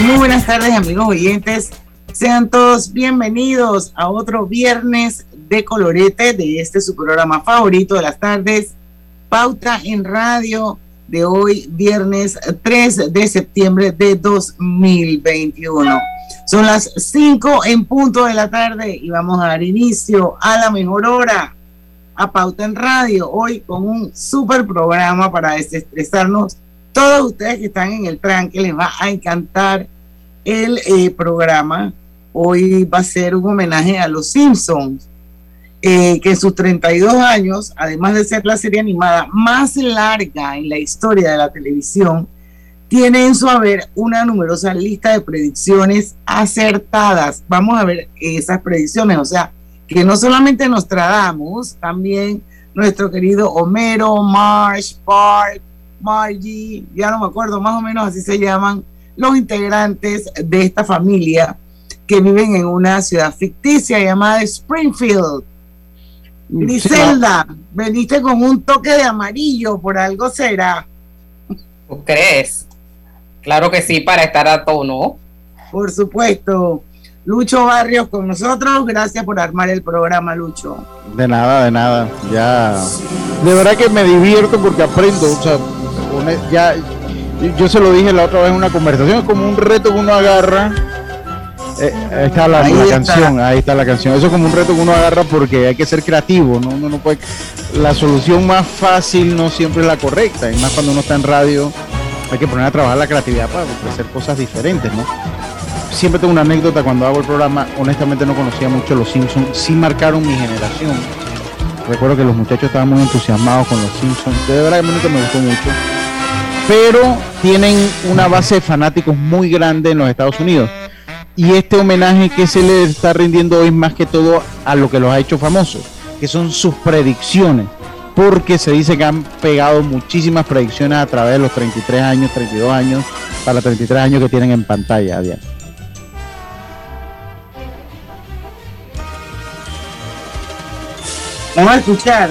Muy buenas tardes amigos oyentes. Sean todos bienvenidos a otro viernes de colorete de este su programa favorito de las tardes, Pauta en Radio de hoy, viernes 3 de septiembre de 2021. Son las 5 en punto de la tarde y vamos a dar inicio a la mejor hora a Pauta en Radio, hoy con un super programa para desestresarnos todos ustedes que están en el tranque les va a encantar el eh, programa. Hoy va a ser un homenaje a los Simpsons, eh, que en sus 32 años, además de ser la serie animada más larga en la historia de la televisión, tiene en su haber una numerosa lista de predicciones acertadas. Vamos a ver esas predicciones, o sea, que no solamente nos tradamos, también nuestro querido Homero, Marsh, Bart, Margie, ya no me acuerdo, más o menos así se llaman los integrantes de esta familia que viven en una ciudad ficticia llamada Springfield. Griselda, veniste con un toque de amarillo, por algo será. ¿Tú crees? Claro que sí, para estar a tono. Por supuesto. Lucho Barrios con nosotros. Gracias por armar el programa, Lucho. De nada, de nada. Ya. De verdad que me divierto porque aprendo. O sea, ya, yo se lo dije la otra vez en una conversación, es como un reto que uno agarra. Eh, ahí está la, canción, ahí está la canción. Eso es como un reto que uno agarra porque hay que ser creativo, ¿no? Uno no puede, la solución más fácil no siempre es la correcta, y más cuando uno está en radio, hay que poner a trabajar la creatividad para hacer cosas diferentes, ¿no? Siempre tengo una anécdota cuando hago el programa, honestamente no conocía mucho los Simpsons, sí marcaron mi generación. Recuerdo que los muchachos estaban muy entusiasmados con los Simpsons, de verdad que a mí me gustó mucho pero tienen una base de fanáticos muy grande en los Estados Unidos. Y este homenaje que se le está rindiendo hoy más que todo a lo que los ha hecho famosos, que son sus predicciones, porque se dice que han pegado muchísimas predicciones a través de los 33 años, 32 años, para 33 años que tienen en pantalla a Vamos a escuchar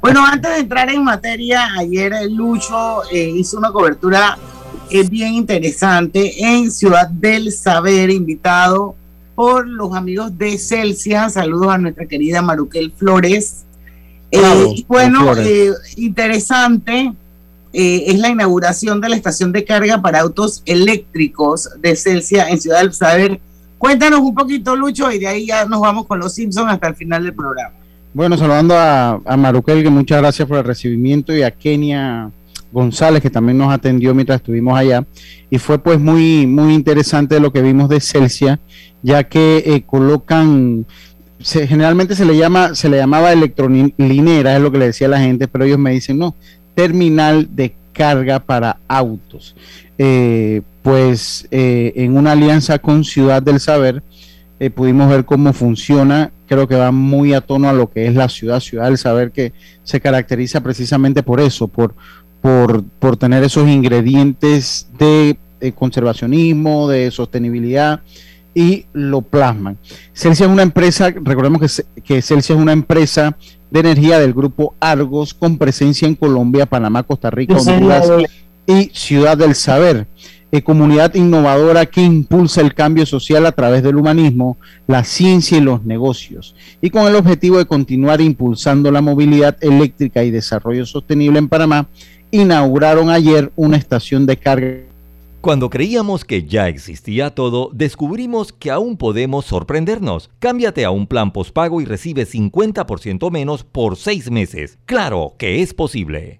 Bueno, antes de entrar en materia, ayer Lucho eh, hizo una cobertura eh, bien interesante en Ciudad del Saber, invitado por los amigos de Celsia. Saludos a nuestra querida Maruquel Flores. Eh, bueno, interesante es la inauguración de la estación de carga para autos eléctricos de Celsia en Ciudad del Saber. Cuéntanos un poquito, Lucho, y de ahí ya nos vamos con los Simpsons hasta el final del programa. Bueno, saludando a, a Maruquel, que muchas gracias por el recibimiento, y a Kenia González, que también nos atendió mientras estuvimos allá. Y fue pues muy, muy interesante lo que vimos de Celsia, ya que eh, colocan, generalmente se le llama, se le llamaba electrolinera, es lo que le decía la gente, pero ellos me dicen, no, terminal de carga para autos. Eh, pues eh, en una alianza con Ciudad del Saber, pudimos ver cómo funciona. Creo que va muy a tono a lo que es la ciudad, ciudad, el saber que se caracteriza precisamente por eso, por, por, por tener esos ingredientes de, conservacionismo, de sostenibilidad y lo plasman. Celsia es una empresa, recordemos que, que Celsia es una empresa de energía del grupo Argos con presencia en Colombia, Panamá, Costa Rica, Honduras y Ciudad del Saber comunidad innovadora que impulsa el cambio social a través del humanismo, la ciencia y los negocios, y con el objetivo de continuar impulsando la movilidad eléctrica y desarrollo sostenible en Panamá, inauguraron ayer una estación de carga Cuando creíamos que ya existía todo, descubrimos que aún podemos sorprendernos. Cámbiate a un plan postpago y recibe 50% menos por seis meses. ¡Claro que es posible!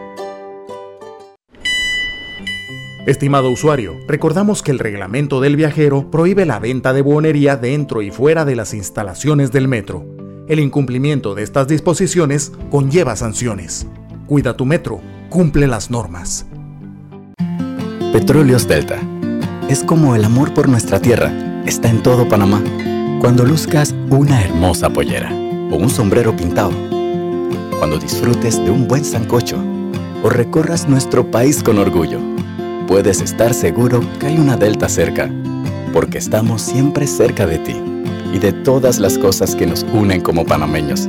Estimado usuario, recordamos que el reglamento del viajero prohíbe la venta de buonería dentro y fuera de las instalaciones del metro. El incumplimiento de estas disposiciones conlleva sanciones. Cuida tu metro, cumple las normas. Petróleos Delta. Es como el amor por nuestra tierra. Está en todo Panamá. Cuando luzcas una hermosa pollera o un sombrero pintado. Cuando disfrutes de un buen sancocho o recorras nuestro país con orgullo. Puedes estar seguro que hay una Delta cerca, porque estamos siempre cerca de ti y de todas las cosas que nos unen como panameños.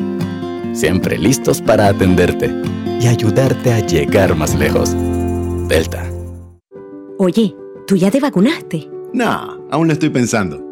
Siempre listos para atenderte y ayudarte a llegar más lejos. Delta. Oye, ¿tú ya te vacunaste? No, aún lo estoy pensando.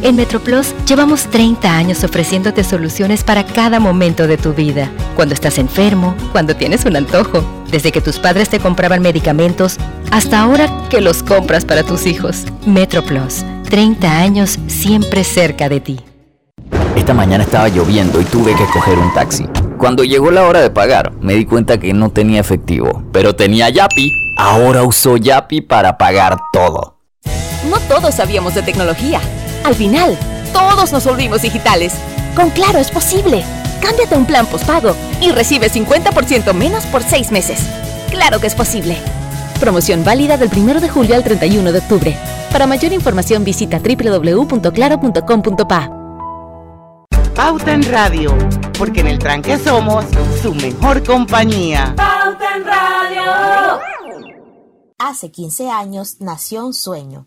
En MetroPlus llevamos 30 años ofreciéndote soluciones para cada momento de tu vida. Cuando estás enfermo, cuando tienes un antojo, desde que tus padres te compraban medicamentos hasta ahora que los compras para tus hijos. MetroPlus, 30 años siempre cerca de ti. Esta mañana estaba lloviendo y tuve que coger un taxi. Cuando llegó la hora de pagar, me di cuenta que no tenía efectivo, pero tenía Yapi. Ahora uso Yapi para pagar todo. No todos sabíamos de tecnología. Al final, todos nos volvimos digitales. Con Claro es posible. Cámbiate a un plan postpago y recibe 50% menos por seis meses. Claro que es posible. Promoción válida del 1 de julio al 31 de octubre. Para mayor información visita www.claro.com.pa. Pauta en Radio, porque en el tranque somos su mejor compañía. Pauta en Radio. Hace 15 años nació un sueño,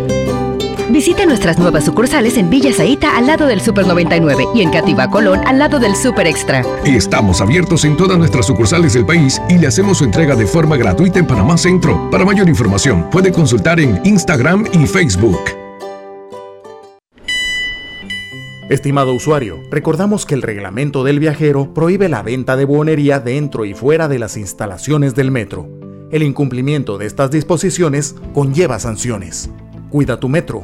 Visite nuestras nuevas sucursales en Villa Zaita al lado del Super 99 y en Cativa Colón al lado del Super Extra. Estamos abiertos en todas nuestras sucursales del país y le hacemos su entrega de forma gratuita en Panamá Centro. Para mayor información, puede consultar en Instagram y Facebook. Estimado usuario, recordamos que el reglamento del viajero prohíbe la venta de buonería dentro y fuera de las instalaciones del metro. El incumplimiento de estas disposiciones conlleva sanciones. Cuida tu metro,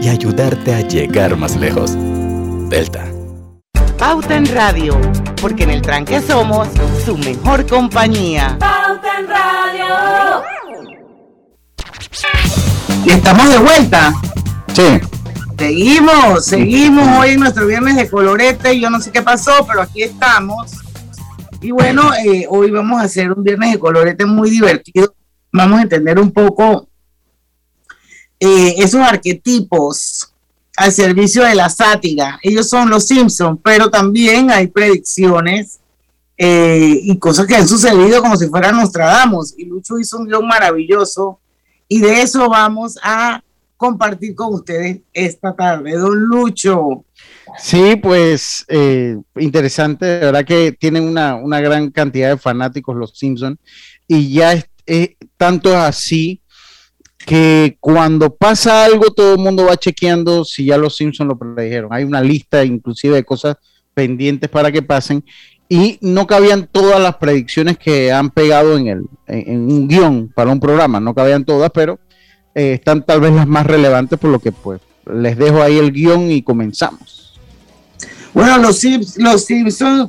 y ayudarte a llegar más lejos. Delta. Pauta en Radio, porque en el tranque somos su mejor compañía. Pauta en Radio. Y estamos de vuelta. Sí. Seguimos, seguimos hoy en nuestro viernes de colorete. Yo no sé qué pasó, pero aquí estamos. Y bueno, eh, hoy vamos a hacer un viernes de colorete muy divertido. Vamos a entender un poco eh, esos arquetipos al servicio de la sátira. Ellos son los Simpsons, pero también hay predicciones eh, y cosas que han sucedido como si fueran Nostradamus. Y Lucho hizo un guion maravilloso y de eso vamos a compartir con ustedes esta tarde. Don Lucho. Sí, pues eh, interesante, de verdad que tienen una, una, gran cantidad de fanáticos los Simpsons y ya es, es, tanto así que cuando pasa algo todo el mundo va chequeando si ya los Simpsons lo predijeron. Hay una lista inclusive de cosas pendientes para que pasen y no cabían todas las predicciones que han pegado en, el, en, un guion para un programa, no cabían todas, pero eh, están tal vez las más relevantes, por lo que pues les dejo ahí el guion y comenzamos. Bueno, los, los Simpsons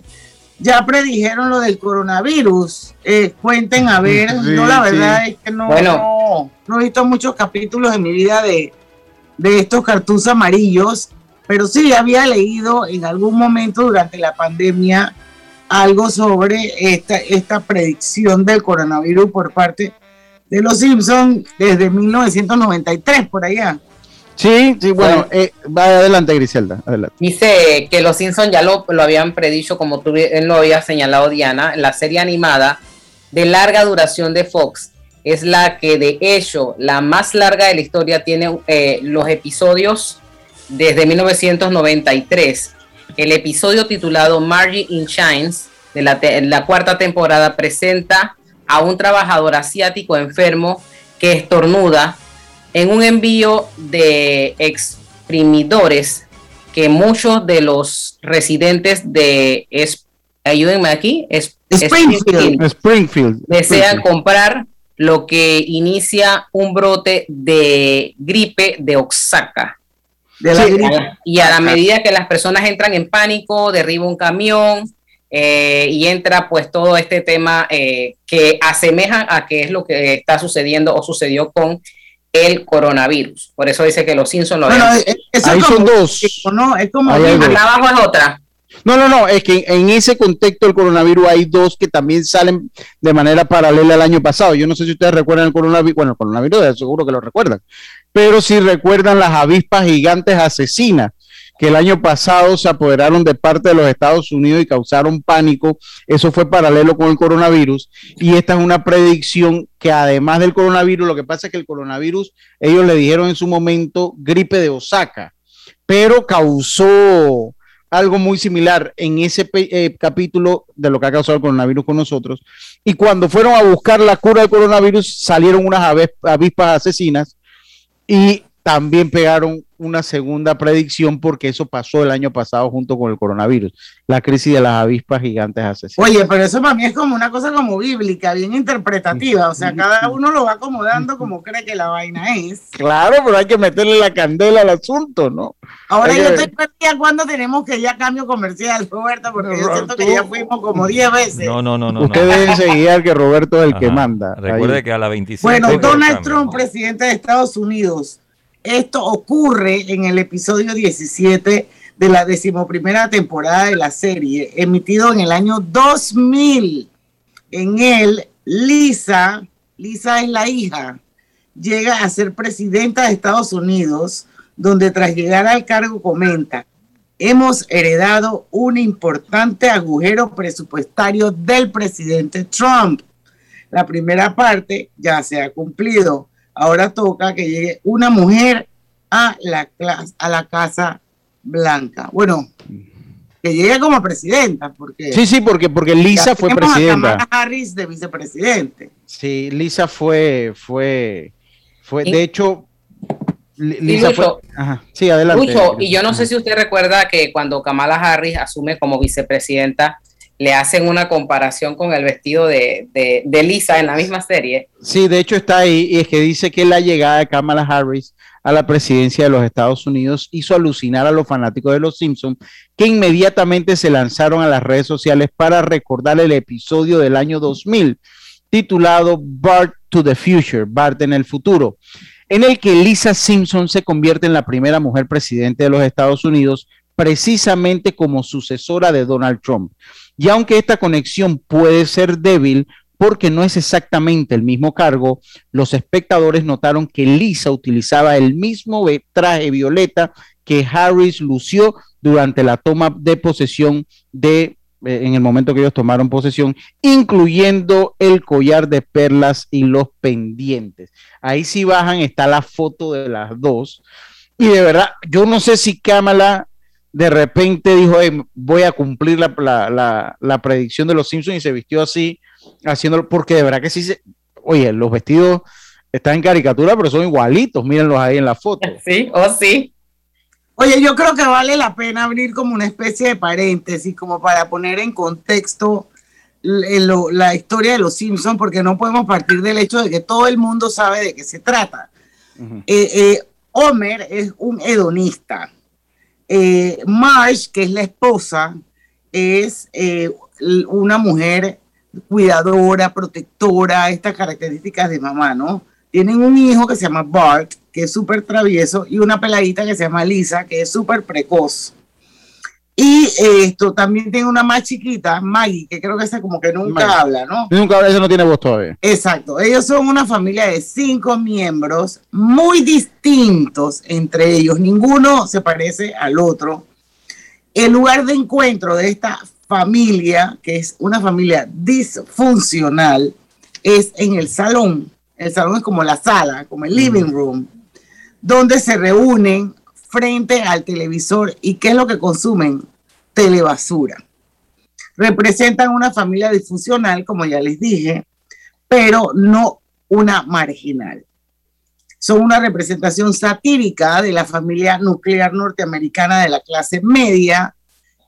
ya predijeron lo del coronavirus. Eh, cuenten a ver, sí, no la verdad sí. es que no, bueno. no, no, he visto muchos capítulos en mi vida de, de estos cartoons amarillos, pero sí había leído en algún momento durante la pandemia algo sobre esta, esta predicción del coronavirus por parte de los Simpsons desde 1993 por allá. Sí, sí, bueno, bueno eh, va adelante Griselda, adelante. Dice que los Simpsons ya lo, lo habían predicho, como tú él lo había señalado Diana, la serie animada de larga duración de Fox es la que de hecho la más larga de la historia tiene eh, los episodios desde 1993. El episodio titulado Margie in Shines de la, te la cuarta temporada presenta a un trabajador asiático enfermo que estornuda en un envío de exprimidores que muchos de los residentes de es, ayúdenme aquí es, Springfield. Springfield. desean Springfield. comprar lo que inicia un brote de gripe de Oaxaca. De sí, gripe. Y a la medida que las personas entran en pánico, derriba un camión, eh, y entra pues todo este tema eh, que asemeja a qué es lo que está sucediendo o sucedió con el coronavirus. Por eso dice que los Simpsons lo bueno, Ahí son dos. No, es como Ahí abajo es otra. No, no, no, es que en ese contexto del coronavirus hay dos que también salen de manera paralela al año pasado. Yo no sé si ustedes recuerdan el coronavirus, bueno, el coronavirus seguro que lo recuerdan, pero si recuerdan las avispas gigantes asesinas que el año pasado se apoderaron de parte de los Estados Unidos y causaron pánico. Eso fue paralelo con el coronavirus. Y esta es una predicción que además del coronavirus, lo que pasa es que el coronavirus, ellos le dijeron en su momento gripe de Osaka, pero causó algo muy similar en ese eh, capítulo de lo que ha causado el coronavirus con nosotros. Y cuando fueron a buscar la cura del coronavirus, salieron unas avispas asesinas y también pegaron una segunda predicción porque eso pasó el año pasado junto con el coronavirus, la crisis de las avispas gigantes asesinas. Oye, pero eso para mí es como una cosa como bíblica, bien interpretativa, o sea, cada uno lo va acomodando como cree que la vaina es. Claro, pero hay que meterle la candela al asunto, ¿no? Ahora hay yo estoy perdida cuando tenemos que ya cambio comercial, Roberto, porque yo siento que ya fuimos como 10 veces. No, no, no, no. Ustedes no. deben seguir que Roberto es el Ajá. que manda. Recuerde Ahí. que a la 25. Bueno, Donald Trump, presidente de Estados Unidos, Esto ocurre en el episodio 17 de la decimoprimera temporada de la serie, emitido en el año 2000. En él, Lisa, Lisa es la hija, llega a ser presidenta de Estados Unidos, donde tras llegar al cargo comenta, hemos heredado un importante agujero presupuestario del presidente Trump. La primera parte ya se ha cumplido. Ahora toca que llegue una mujer a la, a la Casa Blanca. Bueno, que llegue como presidenta, porque... Sí, sí, porque, porque Lisa fue presidenta. A Harris de vicepresidente. Sí, Lisa fue, fue, fue, de hecho, Lisa fue... sí, adelante. y yo no sé si usted recuerda que cuando Kamala Harris asume como vicepresidenta, le hacen una comparación con el vestido de, de, Lisa en la misma serie. Sí, de hecho está ahí, y es que dice que la llegada de Kamala Harris a la presidencia de los Estados Unidos hizo alucinar a los fanáticos de Los Simpsons, que inmediatamente se lanzaron a las redes sociales para recordar el episodio del año 2000, titulado Bart to the Future, Bart en el futuro, en el que Lisa Simpson se convierte en la primera mujer presidente de los Estados Unidos, precisamente como sucesora de Donald Trump. Y aunque esta conexión puede ser débil porque no es exactamente el mismo cargo, los espectadores notaron que Lisa utilizaba el mismo traje violeta que Harris lució durante la toma de posesión de eh, en el momento que ellos tomaron posesión, incluyendo el collar de perlas y los pendientes. Ahí si bajan está la foto de las dos. Y de verdad, yo no sé si Kamala de repente dijo, voy a cumplir la, predicción de los Simpsons y se vistió así, haciéndolo, porque de verdad que sí, se, oye, los vestidos están en caricatura, pero son igualitos, mírenlos ahí en la foto. Sí, o oh, sí. Oye, yo creo que vale la pena abrir como una especie de paréntesis, como para poner en contexto la historia de los Simpsons, porque no podemos partir del hecho de que todo el mundo sabe de qué se trata. Eh, eh, Homer es un hedonista eh, Marge, que es la esposa, es eh, una mujer cuidadora, protectora, estas características de mamá, ¿no? Tienen un hijo que se llama Bart, que es súper travieso, y una peladita que se llama Lisa, que es súper precoz. Y esto también tiene una más chiquita, Maggie, que creo que esa como que nunca habla, ¿no? Nunca habla, ella no tiene voz todavía. Exacto. Ellos son una familia de cinco miembros muy distintos entre ellos. Ninguno se parece al otro. El lugar de encuentro de esta familia, que es una familia disfuncional, es en el salón. El salón es como la sala, como el living room, donde se reúnen frente al televisor. ¿Y qué es lo que consumen? Telebasura. Representan una familia disfuncional, como ya les dije, pero no una marginal. Son una representación satírica de la familia nuclear norteamericana de la clase media,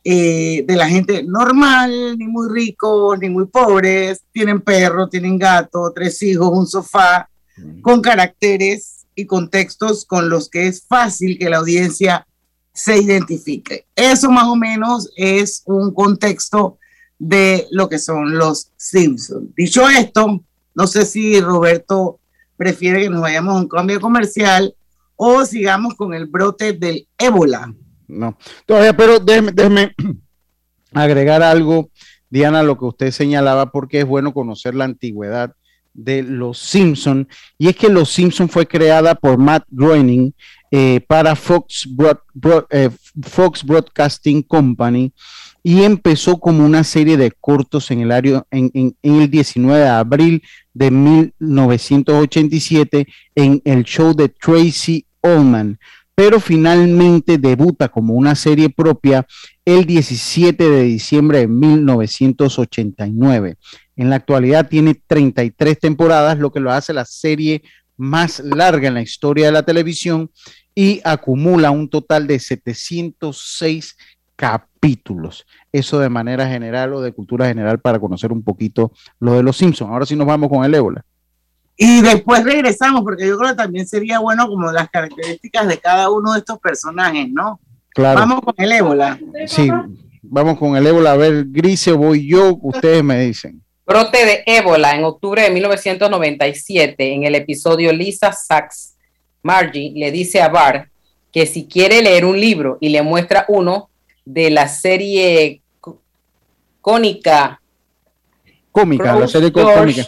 eh, de la gente normal, ni muy ricos, ni muy pobres, tienen perro, tienen gato, tres hijos, un sofá, con caracteres y contextos con los que es fácil que la audiencia se identifique. Eso más o menos es un contexto de lo que son los Simpsons. Dicho esto, no sé si Roberto prefiere que nos vayamos a un cambio comercial o sigamos con el brote del ébola. No, todavía, pero déjeme, déjeme agregar algo, Diana, lo que usted señalaba, porque es bueno conocer la antigüedad de Los Simpson y es que Los Simpson fue creada por Matt Groening eh, para Fox, eh, Fox Broadcasting Company y empezó como una serie de cortos en el, área, en, en, el 19 de abril de 1987 en el show de Tracy Ullman, pero finalmente debuta como una serie propia el 17 de diciembre de 1989. En la actualidad tiene 33 temporadas, lo que lo hace la serie más larga en la historia de la televisión y acumula un total de 706 capítulos. Eso de manera general o de cultura general para conocer un poquito lo de los Simpsons. Ahora sí nos vamos con el ébola. Y después regresamos, porque yo creo que también sería bueno como las características de cada uno de estos personajes, ¿no? Claro. Vamos con el ébola. Sí, vamos con el ébola. A ver, Grise, voy yo, ustedes me dicen brote de ébola en octubre de 1997 en el episodio Lisa Sachs Margie le dice a Bart que si quiere leer un libro y le muestra uno de la serie cónica. Cómica, la serie cómica.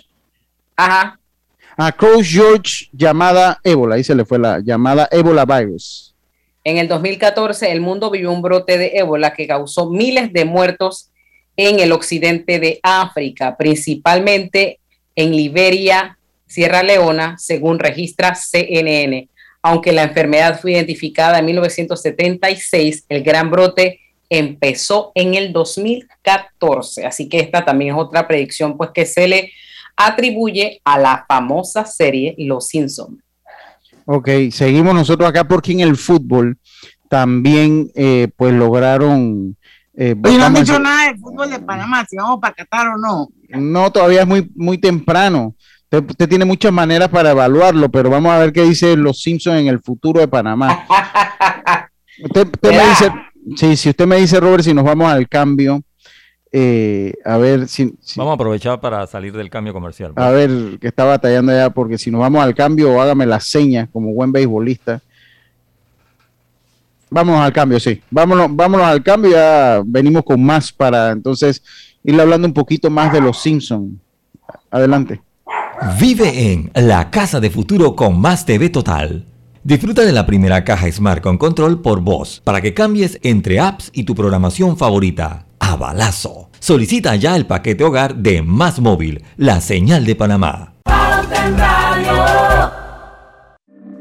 Ajá. A Cross George llamada ébola, ahí se le fue la llamada ébola virus. En el 2014 el mundo vivió un brote de ébola que causó miles de muertos en el occidente de África, principalmente en Liberia, Sierra Leona, según registra CNN. Aunque la enfermedad fue identificada en 1976, el gran brote empezó en el 2014. Así que esta también es otra predicción pues que se le atribuye a la famosa serie Los Simpsons. Ok, seguimos nosotros acá porque en el fútbol también eh, pues lograron... Eh, no han dicho nada del fútbol de Panamá, si vamos para Qatar o no. No, todavía es muy, muy temprano. Usted, tiene muchas maneras para evaluarlo, pero vamos a ver qué dice los Simpsons en el futuro de Panamá. usted, me dice, sí, si usted me dice, Robert, si nos vamos al cambio, eh, a ver si, Vamos a aprovechar para salir del cambio comercial. A ver, que está batallando ya, porque si nos vamos al cambio, hágame la seña como buen beisbolista. Vámonos al cambio, sí. Vámonos, vámonos al cambio, ya venimos con más para entonces ir hablando un poquito más de los Simpsons. Adelante. Vive en la casa de futuro con más TV Total. Disfruta de la primera caja Smart con control por voz para que cambies entre apps y tu programación favorita a balazo. Solicita ya el paquete hogar de Más Móvil, la señal de Panamá.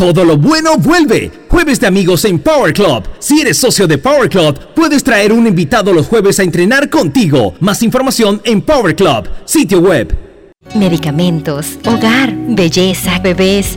Todo lo bueno vuelve. Jueves de amigos en Power Club. Si eres socio de Power Club, puedes traer un invitado los jueves a entrenar contigo. Más información en Power Club, sitio web. Medicamentos, hogar, belleza, bebés.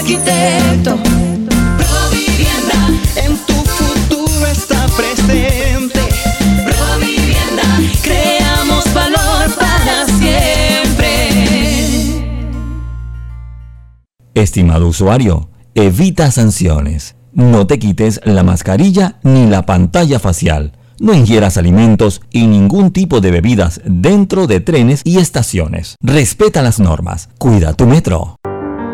arquitecto. Provivienda, en tu futuro está presente. Provivienda, creamos valor para siempre. Estimado usuario, evita sanciones. No te quites la mascarilla ni la pantalla facial no ingieras alimentos y ningún tipo de bebidas dentro de trenes y estaciones. Respeta las normas. Cuida tu metro.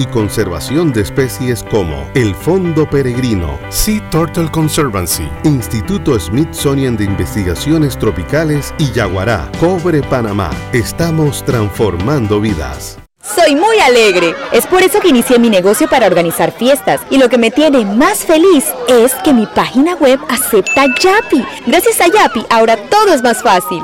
y y conservación de especies como el Fondo Peregrino, Sea Turtle Conservancy, Instituto Smithsonian de Investigaciones Tropicales y Yaguará, Cobre Panamá. Estamos transformando vidas. Soy muy alegre. Es por eso que inicié mi negocio para organizar fiestas. Y lo que me tiene más feliz es que mi página web acepta Yapi. Gracias a Yapi, ahora todo es más fácil.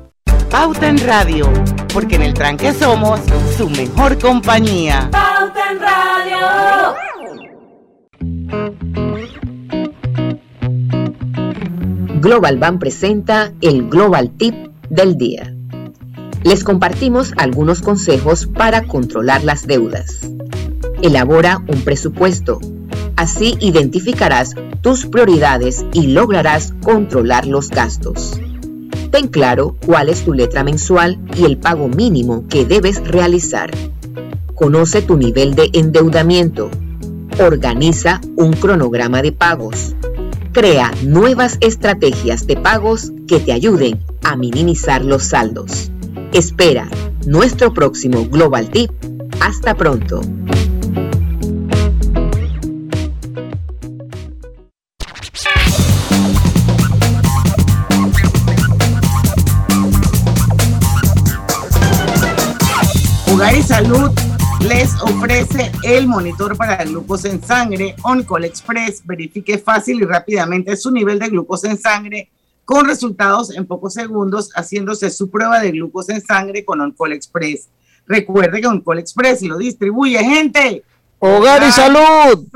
Pauta en Radio, porque en el tranque somos su mejor compañía. Pauta en Radio. Global Bank presenta el Global Tip del día. Les compartimos algunos consejos para controlar las deudas. Elabora un presupuesto. Así identificarás tus prioridades y lograrás controlar los gastos. Ten claro cuál es tu letra mensual y el pago mínimo que debes realizar. Conoce tu nivel de endeudamiento. Organiza un cronograma de pagos. Crea nuevas estrategias de pagos que te ayuden a minimizar los saldos. Espera nuestro próximo Global Tip. Hasta pronto. Salud les ofrece el monitor para glucosa en sangre OnCall Express. Verifique fácil y rápidamente su nivel de glucosa en sangre con resultados en pocos segundos haciéndose su prueba de glucosa en sangre con OnCall Express. Recuerde que OnCall Express lo distribuye gente. Hogar y salud.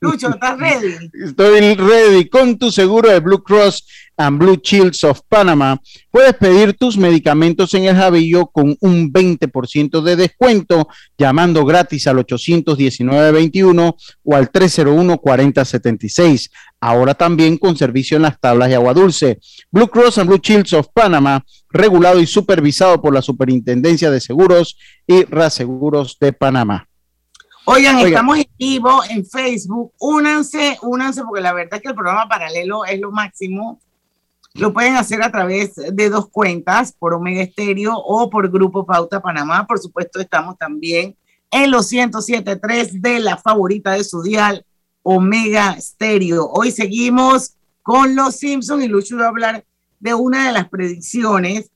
Lucho, ¿estás ready? Estoy ready. Con tu seguro de Blue Cross and Blue Shields of Panama, puedes pedir tus medicamentos en el Javillo con un 20% de descuento llamando gratis al 819-21 o al 301-4076. Ahora también con servicio en las tablas de agua dulce. Blue Cross and Blue Shields of Panama, regulado y supervisado por la Superintendencia de Seguros y Reaseguros de Panamá. Oigan, estamos en vivo en Facebook. Únanse, únanse, porque la verdad es que el programa paralelo es lo máximo. Lo pueden hacer a través de dos cuentas, por Omega Estéreo o por Grupo Pauta Panamá. Por supuesto, estamos también en los 107.3 de la favorita de su dial, Omega Stereo. Hoy seguimos con los Simpsons y Lucho va a hablar de una de las predicciones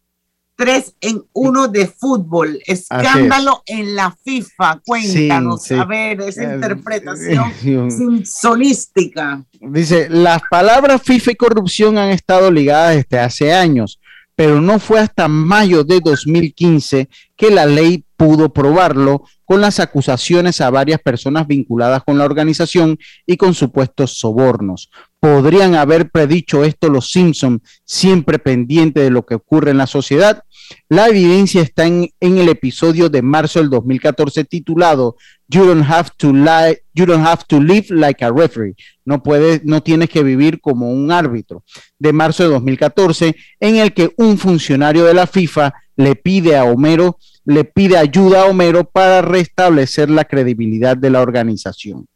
tres en uno de fútbol. Escándalo en la FIFA. Cuéntanos, a ver, esa Eh, interpretación simpsonística. Dice, las palabras FIFA y corrupción han estado ligadas desde hace años, pero no fue hasta mayo de 2015 que la ley pudo probarlo con las acusaciones a varias personas vinculadas con la organización y con supuestos sobornos. ¿Podrían haber predicho esto los Simpson siempre pendiente de lo que ocurre en la sociedad? La evidencia está en, el episodio de marzo del 2014 titulado You don't have to lie, you don't have to live like a referee. No puedes, no tienes que vivir como un árbitro. De marzo de 2014, en el que un funcionario de la FIFA le pide a Homero, le pide ayuda a Homero para restablecer la credibilidad de la organización.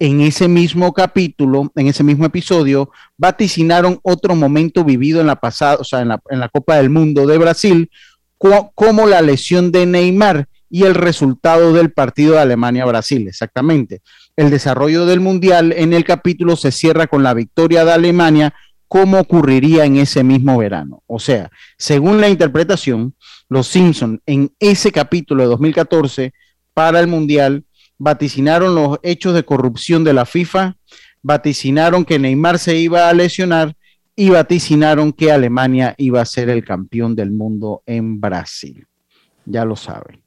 En ese mismo capítulo, en ese mismo episodio, vaticinaron otro momento vivido en la pasada, o sea, en la, Copa del Mundo de Brasil, co- como la lesión de Neymar y el resultado del partido de Alemania-Brasil, exactamente. El desarrollo del Mundial en el capítulo se cierra con la victoria de Alemania, como ocurriría en ese mismo verano. O sea, según la interpretación, los Simpson en ese capítulo de 2014 para el Mundial vaticinaron los hechos de corrupción de la FIFA, vaticinaron que Neymar se iba a lesionar y vaticinaron que Alemania iba a ser el campeón del mundo en Brasil. Ya lo saben.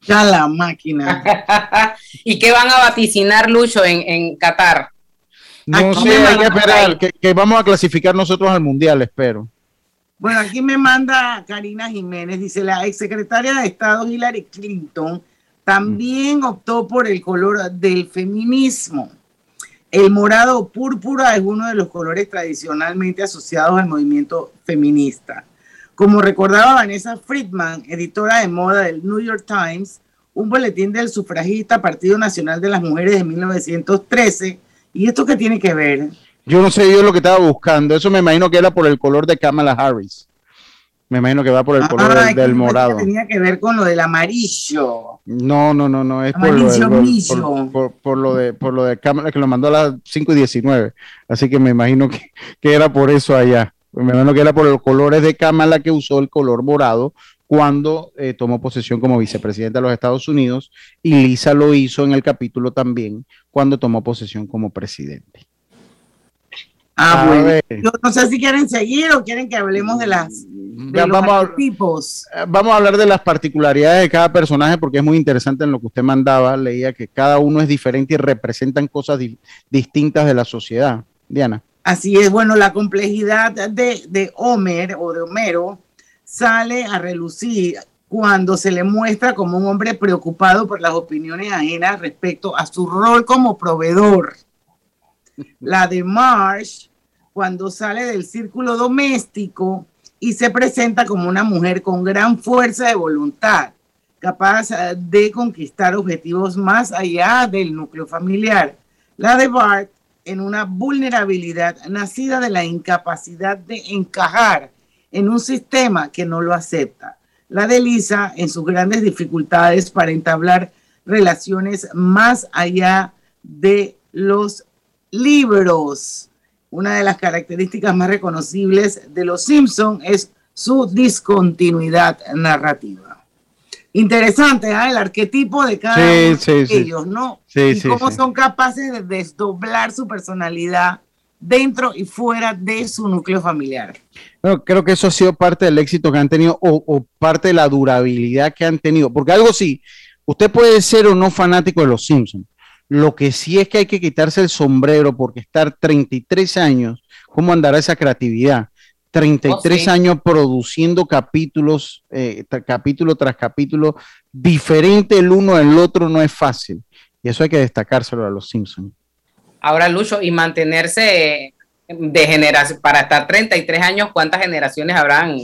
Ya la máquina. ¿Y qué van a vaticinar, Lucho, en, en Qatar? No Aquí sé, hay que esperar, que, que vamos a clasificar nosotros al Mundial, espero. Bueno, aquí me manda Karina Jiménez, dice la exsecretaria de Estado Hillary Clinton también optó por el color del feminismo. El morado púrpura es uno de los colores tradicionalmente asociados al movimiento feminista. Como recordaba Vanessa Friedman, editora de moda del New York Times, un boletín del sufragista Partido Nacional de las Mujeres de 1913. ¿Y esto qué tiene que ver? Yo no sé yo lo que estaba buscando. Eso me imagino que era por el color de Kamala Harris. Me imagino que va por el color Ah, del, morado. Tenía que ver con lo del amarillo. No, no, no, no, es por lo, millo. por, por- por lo de por lo de cámara que lo mandó a las 5 y 19. Así que me imagino que, que era por eso allá. Me imagino que era por los colores de Kamala que usó el color morado cuando eh, tomó posesión como vicepresidenta de los Estados Unidos y Lisa lo hizo en el capítulo también cuando tomó posesión como presidente. Ah, bueno. Yo no sé si quieren seguir o quieren que hablemos de las de Ya, los vamos a- arquetipos. Eh, Vamos a hablar de las particularidades de cada personaje porque es muy interesante en lo que usted mandaba. Leía que cada uno es diferente y representan cosas di- distintas de la sociedad. Diana. Así es, bueno, la complejidad de, de Homer o de Homero sale a relucir cuando se le muestra como un hombre preocupado por las opiniones ajenas respecto a su rol como proveedor. La de Marsh, cuando sale del círculo doméstico y se presenta como una mujer con gran fuerza de voluntad, capaz eh, de conquistar objetivos más allá del núcleo familiar. La de Bart en una vulnerabilidad nacida de la incapacidad de encajar en un sistema que no lo acepta. La de Lisa en sus grandes dificultades para entablar relaciones más allá de los libros. Una de las características más reconocibles de los Simpson es su discontinuidad narrativa. Interesante, ¿ah? El arquetipo de cada Sí, uno sí, de sí. ellos, ¿no? Sí, y sí, cómo son capaces de desdoblar su personalidad dentro y fuera de su núcleo familiar. Bueno, creo que eso ha sido parte del éxito que han tenido o, o parte de la durabilidad que han tenido. Porque algo sí, usted puede ser o no fanático de los Simpsons. Lo que sí es que hay que quitarse el sombrero porque estar 33 años, ¿cómo andará esa creatividad? 33 Oh, sí. años produciendo capítulos, eh, capítulo tras capítulo, diferente el uno del otro no es fácil. Y eso hay que destacárselo a los Simpsons. Ahora, Lucho, y mantenerse de generación, para estar 33 años, ¿cuántas generaciones habrán,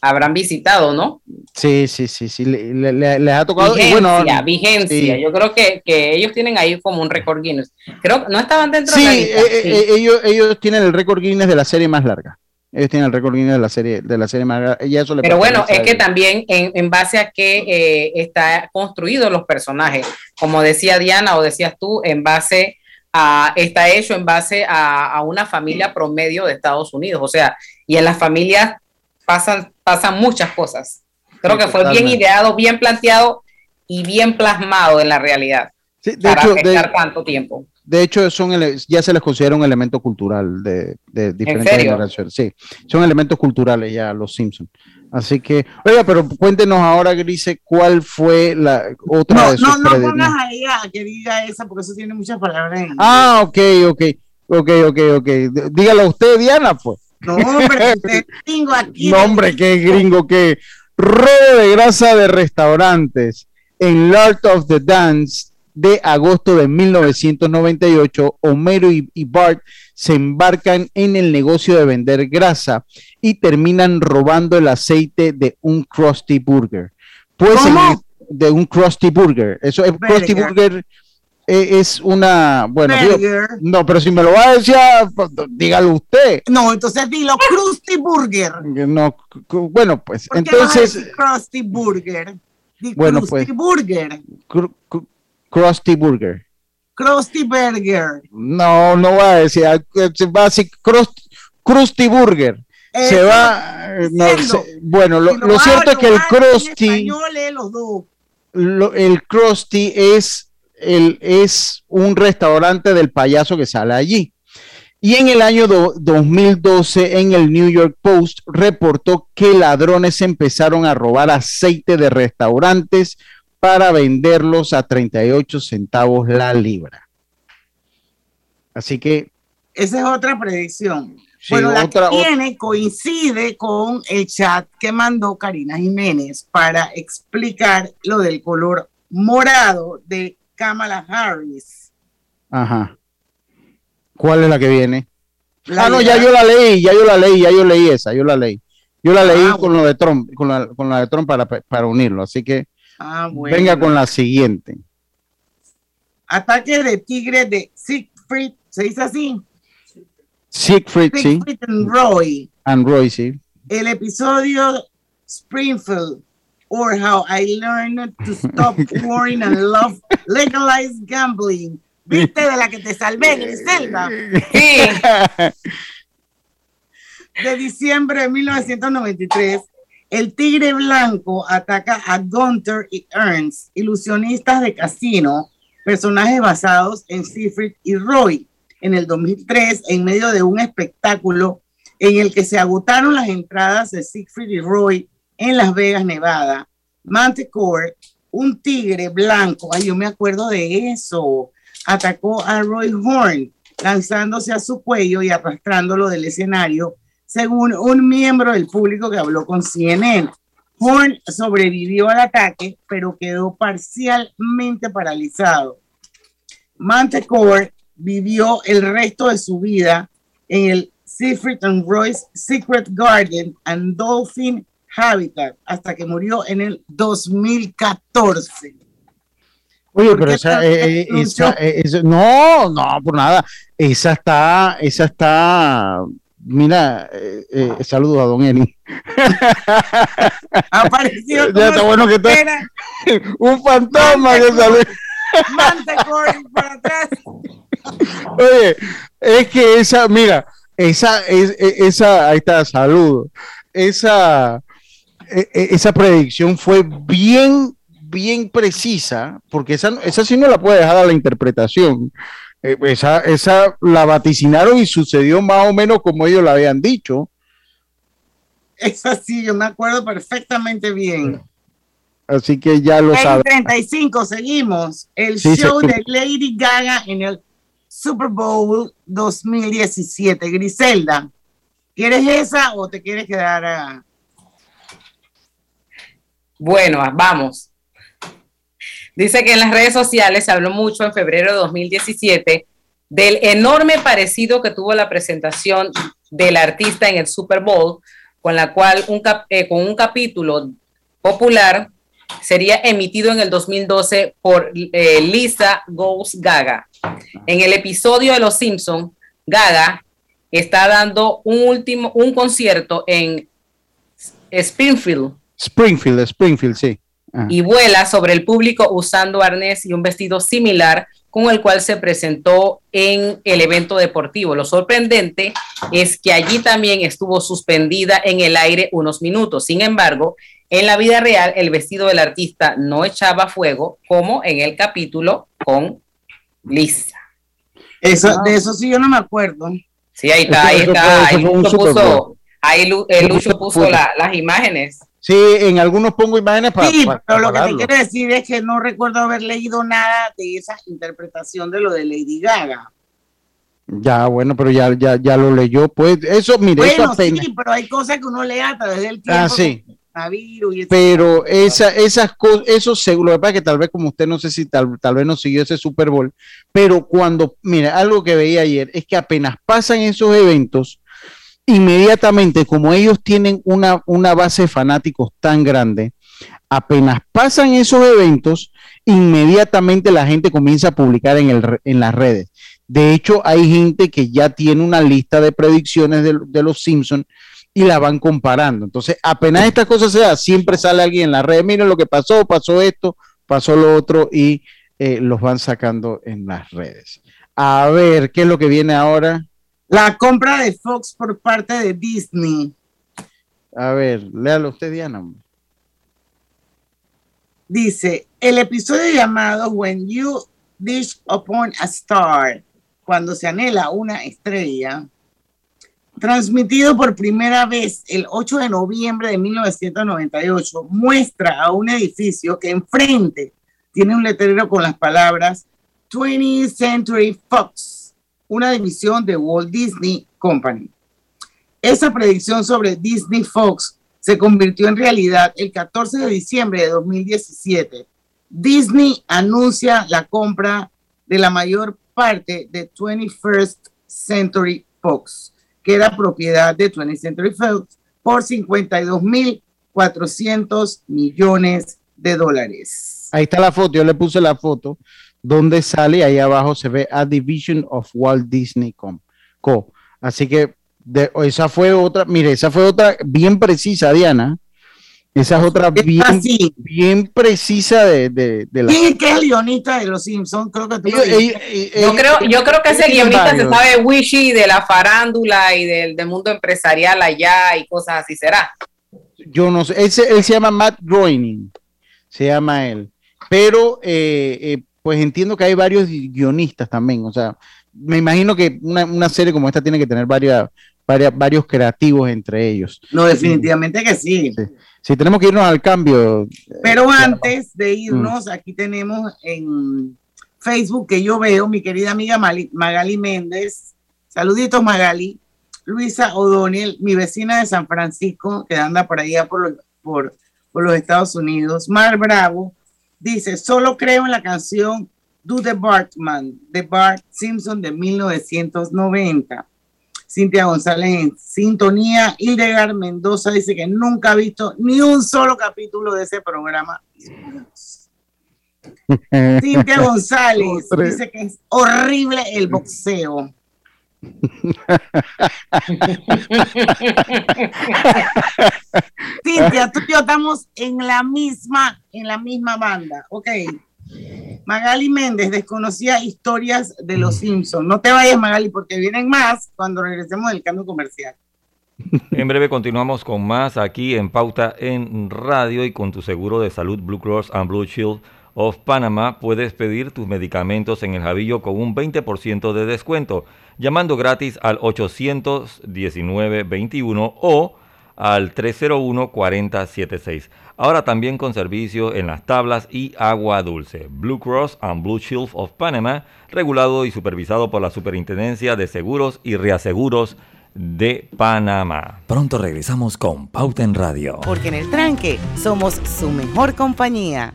habrán visitado, no? Sí, sí, sí, sí, le- le- le- les ha tocado. Vigencia, bueno, vigencia. sí. Yo creo que, que ellos tienen ahí como un récord Guinness. Creo que no estaban dentro Sí, de la lista. eh, Sí. eh, ellos, ellos tienen el récord Guinness de la serie más larga. Ellos tienen el récord Guinness de la serie, de la serie más larga. Y eso le Pero bueno, es que también en, en base a que eh, está construido los personajes, como decía Diana o decías tú, en base a, está hecho en base a, a una familia promedio de Estados Unidos. O sea, y en las familias pasan, pasan muchas cosas. Creo Sí, que fue bien ideado, bien planteado y bien plasmado en la realidad Sí, de para hecho, de- tanto tiempo. De hecho, son ya se les considera un elemento cultural de, de diferentes generaciones. Sí, son elementos culturales ya los Simpsons. Así que, oiga, pero cuéntenos ahora, Grise, cuál fue la otra No, de sus no, no pongas a ella que diga esa porque eso tiene muchas palabras en Ah, ok, ok, ok, ok, ok. Dígalo usted, Diana, pues. No, hombre, tengo aquí. No, hombre, qué gringo, qué robo de grasa de restaurantes en Lord of the Dance de agosto de 1998. Homero y, y Bart se embarcan en el negocio de vender grasa y terminan robando el aceite de un Krusty Burger. Pues en- ¿Cómo? de un Krusty Burger. Eso es Krusty Burger. Eh, es una bueno digo- no pero si me lo va a decir ah, dígalo usted No, entonces dilo Krusty Burger. no, bueno, pues ¿Por qué vas a entonces, decir Krusty Burger? Di Bueno, Krusty pues. Burger. Krusty Burger. Krusty Burger. No, no va a decir, ah, va a decir Krusty, Krusty Burger. se va, eh, no, se- bueno, lo, cierto es que el Krusty, español, lee los dos. lo- el Krusty es, el, es un restaurante del payaso que sale allí. Y en el año do- 2012, en el New York Post, reportó que ladrones empezaron a robar aceite de restaurantes para venderlos a 38 centavos la libra. Así que Esa es otra predicción. Sí, bueno, la otra- que tiene coincide con el chat que mandó Karina Jiménez para explicar lo del color morado de Kamala Harris. Ajá. ¿Cuál es la que viene? La ah, no, ya yo la leí, ya yo la leí, ya yo leí esa, yo la leí. Yo la leí Ah, con lo de Trump, con la, con la de Trump para, para unirlo. Así que Ah, bueno. venga con la siguiente. Ataque de tigre de Siegfried, ¿se dice así? Siegfried, sí. Siegfried and Roy. And Roy, sí. El episodio Springfield, or How I Learned to Stop Worrying and Love Legalized Gambling. ¿Viste de la que te salvé, Griselda? Sí. De diciembre de 1993, el Tigre Blanco ataca a Gunter y Ernst, ilusionistas de casino, personajes basados en Siegfried y Roy. En el 2003, en medio de un espectáculo en el que se agotaron las entradas de Siegfried y Roy en Las Vegas, Nevada, Manticore, un tigre blanco, ay, yo me acuerdo de eso, atacó a Roy Horn, lanzándose a su cuello y arrastrándolo del escenario, según un miembro del público que habló con CNN. Horn sobrevivió al ataque, pero quedó parcialmente paralizado. Manticore vivió el resto de su vida en el Siegfried and Roy's Secret Garden and Dolphin Habitat hasta que murió en el 2014. Oye, pero esa, eh, eh, eh, no, no, por nada. Esa está, esa está, mira, eh, saludo a Don Eni. Apareció. ya está bueno que está. Un fantasma que sale. para atrás. Oye, es que esa, mira, esa, es, esa, ahí está, saludo. Esa, e, e, esa predicción fue bien, bien precisa, porque esa, esa sí no la puede dejar a la interpretación. Eh, esa, esa la vaticinaron y sucedió más o menos como ellos la habían dicho. Esa sí, yo me acuerdo perfectamente bien. Así que ya lo saben. 35, seguimos. El show de Lady Gaga en el Super Bowl 2017. Griselda, ¿quieres esa o te quieres quedar a... Bueno, vamos. Dice que en las redes sociales se habló mucho en febrero de 2017 del enorme parecido que tuvo la presentación del artista en el Super Bowl, con la cual un eh, con un capítulo popular sería emitido en el 2012 por eh, Lisa Goes Gaga. En el episodio de Los Simpson, Gaga está dando un último un concierto en Springfield, Springfield, Springfield, sí. Y vuela sobre el público usando arnés y un vestido similar con el cual se presentó en el evento deportivo. Lo sorprendente es que allí también estuvo suspendida en el aire unos minutos. Sin embargo, en la vida real, el vestido del artista no echaba fuego, como en el capítulo con Lisa. Eso, De eso sí yo no me acuerdo. Sí, ahí está, ahí está. Ahí Lucho puso, ahí Lucho puso las imágenes. Sí, en algunos pongo imágenes para. Sí, pero lo que te quiero decir es que no recuerdo haber leído nada de esa interpretación de lo de Lady Gaga. Ya, bueno, pero ya, ya, ya lo leyó. Pues eso, mire, bueno, sí, pero hay cosas que uno lee a través del tiempo. Ah, sí. pero esa, esas cosas, eso seguro, lo que pasa es que tal vez como usted no sé si tal, tal vez no siguió ese Super Bowl, pero cuando, mira, algo que veía ayer es que apenas pasan esos eventos, inmediatamente, como ellos tienen una, una base de fanáticos tan grande, apenas pasan esos eventos, inmediatamente la gente comienza a publicar en, el, en las redes. De hecho, hay gente que ya tiene una lista de predicciones de, los Simpsons y la van comparando. Entonces, apenas esta cosa sea, siempre sale alguien en la red, miren lo que pasó, pasó esto, pasó lo otro y eh, los van sacando en las redes. A ver, ¿qué es lo que viene ahora? La compra de Fox por parte de Disney. A ver, léalo usted, Diana. Dice, el episodio llamado When You Dish Upon a Star, cuando se anhela una estrella, transmitido por primera vez el 8 de noviembre de 1998, muestra a un edificio que enfrente tiene un letrero con las palabras 20th Century Fox una división de Walt Disney Company. Esa predicción sobre Disney Fox se convirtió en realidad el 14 de diciembre de 2017. Disney anuncia la compra de la mayor parte de 21st Century Fox, que era propiedad de 20th Century Fox, por 52.400 millones de dólares. Ahí está la foto, yo le puse la foto donde sale, ahí abajo se ve A Division of Walt Disney Co. Así que esa fue otra, mire, esa fue otra bien precisa, Diana, Esa es otra bien, bien precisa de, de, la. ¿Quién es el guionista de Los Simpsons? Creo que tú yo, creo, yo creo que ese guionista se sabe Wishy de la farándula y del, del, mundo empresarial allá y cosas así. ¿Será? Yo no sé. Él, él se llama Matt Groening. Se llama él. Pero, eh, eh, pues entiendo que hay varios guionistas también. O sea, me imagino que una, una serie como esta tiene que tener varias, varias, varios creativos entre ellos. No, definitivamente que sí. sí. tenemos que irnos al cambio. Pero antes de irnos, mm. aquí tenemos en Facebook que yo veo mi querida amiga Magali Méndez. Saluditos, Magali. Luisa O'Donnell, mi vecina de San Francisco, que anda por allá por, por, por los Estados Unidos. Mar Bravo dice: Solo creo en la canción Do the Bartman de Bart Simpson de 1990. Cintia González en sintonía. Hildegard Mendoza dice que nunca ha visto ni un solo capítulo de ese programa. Cintia González dice que es horrible el boxeo. Cintia, tú y yo estamos en la misma, en la misma banda. Ok. Magali Méndez desconocía historias de los Simpsons. No te vayas, Magali, porque vienen más cuando regresemos del cambio comercial. En breve continuamos con más aquí en Pauta en Radio y con tu seguro de salud Blue Cross and Blue Shield of Panama puedes pedir tus medicamentos en el Javillo con un 20% de descuento llamando gratis al 819-21 o al 301-4076. Ahora también con servicio en las tablas y agua dulce. Blue Cross and Blue Shield of Panama, regulado y supervisado por la Superintendencia de Seguros y Reaseguros de Panamá. Pronto regresamos con Pauta en Radio. Porque en el tranque somos su mejor compañía.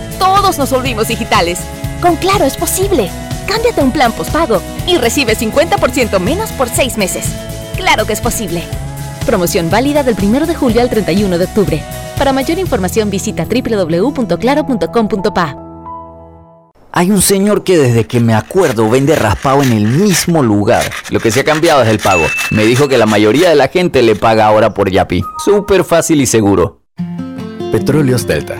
todos nos volvimos digitales. Con Claro es posible. Cámbiate un plan postpago y recibe 50% menos por 6 meses. Claro que es posible. Promoción válida del 1 de julio al 31 de octubre. Para mayor información visita www.claro.com.pa. Hay un señor que desde que me acuerdo vende raspado en el mismo lugar. Lo que se ha cambiado es el pago. Me dijo que la mayoría de la gente le paga ahora por Yapi. Súper fácil y seguro. Petróleos Delta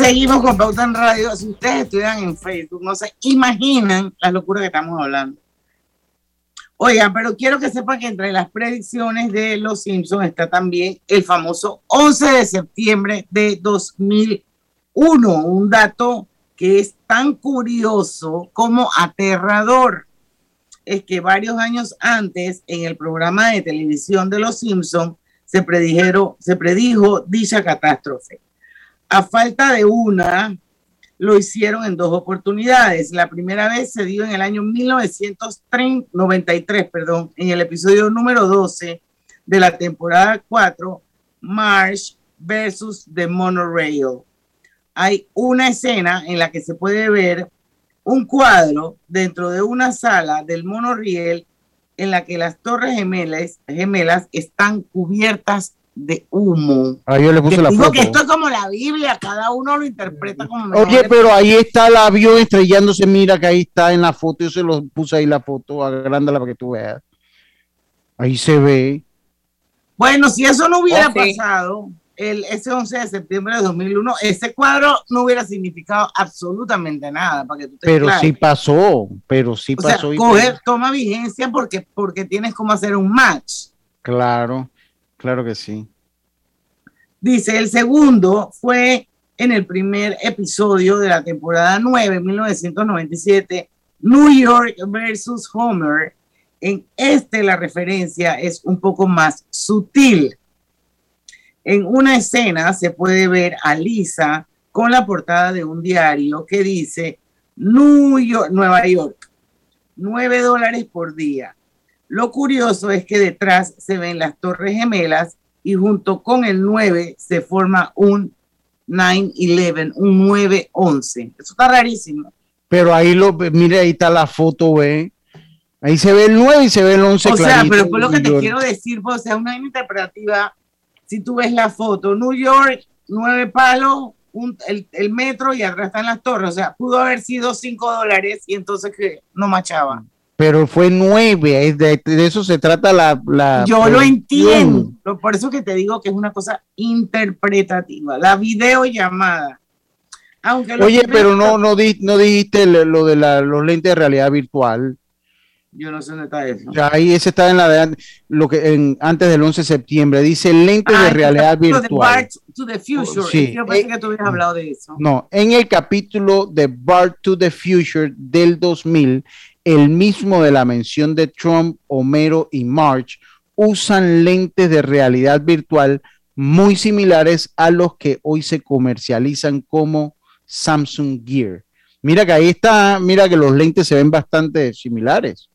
Seguimos con Pauta en Radio. Si ustedes estuvieran en Facebook, no se imaginan la locura que estamos hablando. Oigan, pero quiero que sepan que entre las predicciones de Los Simpsons está también el famoso 11 de septiembre de 2001, un dato que es tan curioso como aterrador. Es que varios años antes, en el programa de televisión de Los Simpsons, se, predijeron, se predijo dicha catástrofe. A falta de una, lo hicieron en dos oportunidades. La primera vez se dio en el año 1993, perdón, en el episodio número 12 de la temporada 4, Marsh versus The Monorail. Hay una escena en la que se puede ver un cuadro dentro de una sala del monorriel en la que las torres gemelas, gemelas están cubiertas de humo. Ahí yo le puse la digo que esto es como la Biblia, cada uno lo interpreta como Oye, pero ahí está el avión estrellándose, mira que ahí está en la foto, yo se lo puse ahí la foto, agrándala para que tú veas. Ahí se ve. Bueno, si eso no hubiera pasado, el, ese 11 de septiembre de 2001, ese cuadro no hubiera significado absolutamente nada. Para que tú pero sí pasó, pero sí pasó. Sea, toma vigencia porque, porque tienes como hacer un match. Claro. Claro que sí. Dice, el segundo fue en el primer episodio de la temporada 9, 1997, New York versus Homer. En este la referencia es un poco más sutil. En una escena se puede ver a Lisa con la portada de un diario que dice New York, Nueva York, 9 dólares por día. Lo curioso es que detrás se ven las torres gemelas y junto con el 9 se forma un 9-11, un 9-11. Eso está rarísimo. Pero ahí lo, mire, ahí está la foto, ve. Ahí se ve el 9 y se ve el 11 O sea, pero por lo que te quiero decir, pues, o sea, una interpretativa, si tú ves la foto, New York, 9 palos, el, el, metro y atrás están las torres, o sea, pudo haber sido 5 dólares y entonces que no machaba pero fue nueve, de, de eso se trata la... la Yo lo entiendo, por eso que te digo que es una cosa interpretativa, la videollamada. Aunque Oye, pero no, no, no dijiste lo de la, los lentes de realidad virtual. Yo no sé dónde está eso. Ya ahí ese está en la de lo que en, antes del 11 de septiembre. Dice lentes de realidad virtual. To the Future. Sí. Yo pensé que tú hubieras hablado de eso. No, en el capítulo de Bart to the Future del 2000 el mismo de la mención de Trump, Homero y March, usan lentes de realidad virtual muy similares a los que hoy se comercializan como Samsung Gear. Mira que ahí está, mira que los lentes se ven bastante similares.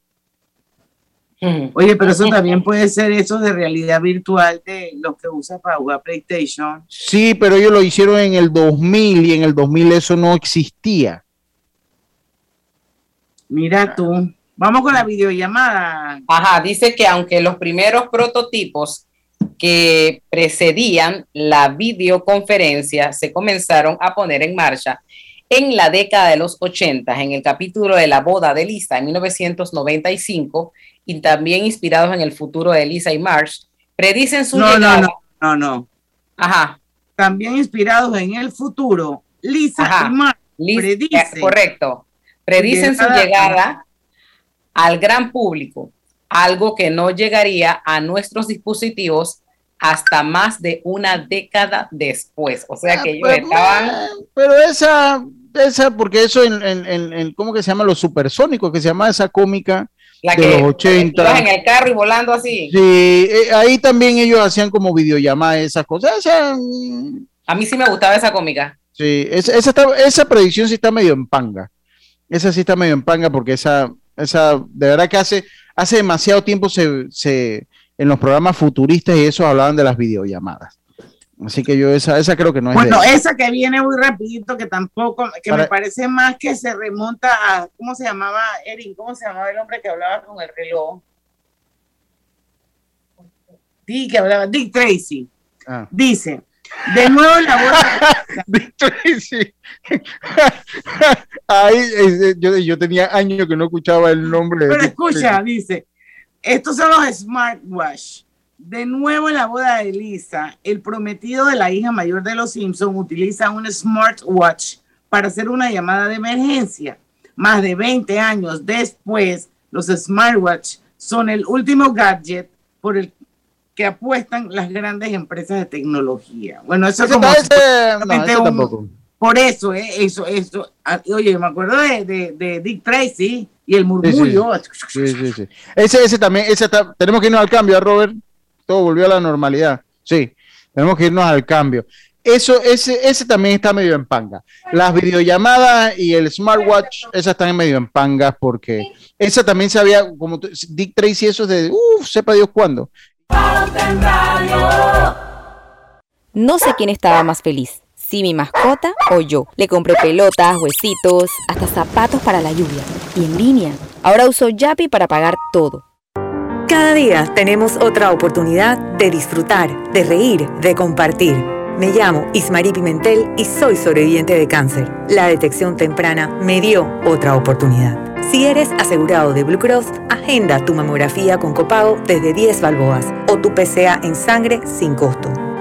Oye, pero eso también puede ser eso de realidad virtual de los que usa para jugar PlayStation. Sí, pero ellos lo hicieron en el 2000 y en el 2000 eso no existía. Mira tú. Vamos con la videollamada. Ajá, dice que aunque los primeros prototipos que precedían la videoconferencia se comenzaron a poner en marcha en la década de los 80, en el capítulo de la boda de Lisa en 1995, y también inspirados en el futuro de Lisa y Marsh, predicen su no, No, no, no, no. Ajá. también inspirados en el futuro, Lisa y Mark predicen. Correcto. Predicen su llegada al gran público, algo que no llegaría a nuestros dispositivos hasta más de una década después. O sea ah, que ellos pues, estaban. Pero esa, esa, porque eso en, en, en, ¿cómo que se llama? Los supersónicos, que se llama esa cómica la de los 80. en el carro y volando así. Sí, eh, ahí también ellos hacían como videollamadas, esas cosas. a mí sí me gustaba esa cómica. Sí, esa, esa, esa predicción sí está medio en panga. Esa sí está medio en panga porque esa, esa de verdad que hace, hace demasiado tiempo se, se, en los programas futuristas y eso hablaban de las videollamadas. Así que yo esa, esa creo que no es. Bueno, esa que viene muy rapidito, que tampoco, que me parece más que se remonta a, ¿cómo se llamaba, Erin? ¿Cómo se llamaba el hombre que hablaba con el reloj? Dick, que hablaba, Dick Tracy. Ah. Dice, de nuevo la voz. Dick Tracy. Ahí, yo, yo, tenía años que no escuchaba el nombre. Pero escucha, dice, estos son los smartwatch de nuevo en la boda de Lisa, el prometido de la hija mayor de los Simpson utiliza un smartwatch para hacer una llamada de emergencia. Más de 20 años después, los smartwatch son el último gadget por el que apuestan las grandes empresas de tecnología. Bueno, eso es como por eso, eh, eso, eso. Ah, oye, me acuerdo de, Dick Tracy y el murmullo. Sí, sí, sí. Ese, ese también, ese tenemos que irnos al cambio, Robert todo volvió a la normalidad. Sí, tenemos que irnos al cambio. Eso, ese, ese también está medio en panga. Las videollamadas y el smartwatch, esas están medio en panga porque esa también se había, como Dick Tracy, eso de, uff, sepa Dios cuándo. No sé quién estaba más feliz, si mi mascota o yo. Le compré pelotas, huesitos, hasta zapatos para la lluvia. Y en línea. Ahora uso Yapi para pagar todo. Cada día tenemos otra oportunidad de disfrutar, de reír, de compartir. Me llamo Ismarí Pimentel y soy sobreviviente de cáncer. La detección temprana me dio otra oportunidad. Si eres asegurado de Blue Cross, agenda tu mamografía con copago desde 10 balboas o tu PCA en sangre sin costo.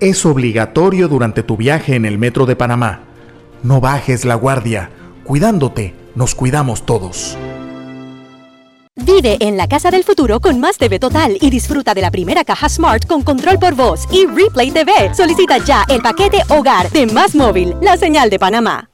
es obligatorio durante tu viaje en el metro de Panamá. No bajes la guardia. Cuidándote, nos cuidamos todos. Vive en la casa del futuro con Más TV Total y disfruta de la primera caja Smart con control por voz y Replay TV. Solicita ya el paquete Hogar de Más Móvil, la señal de Panamá.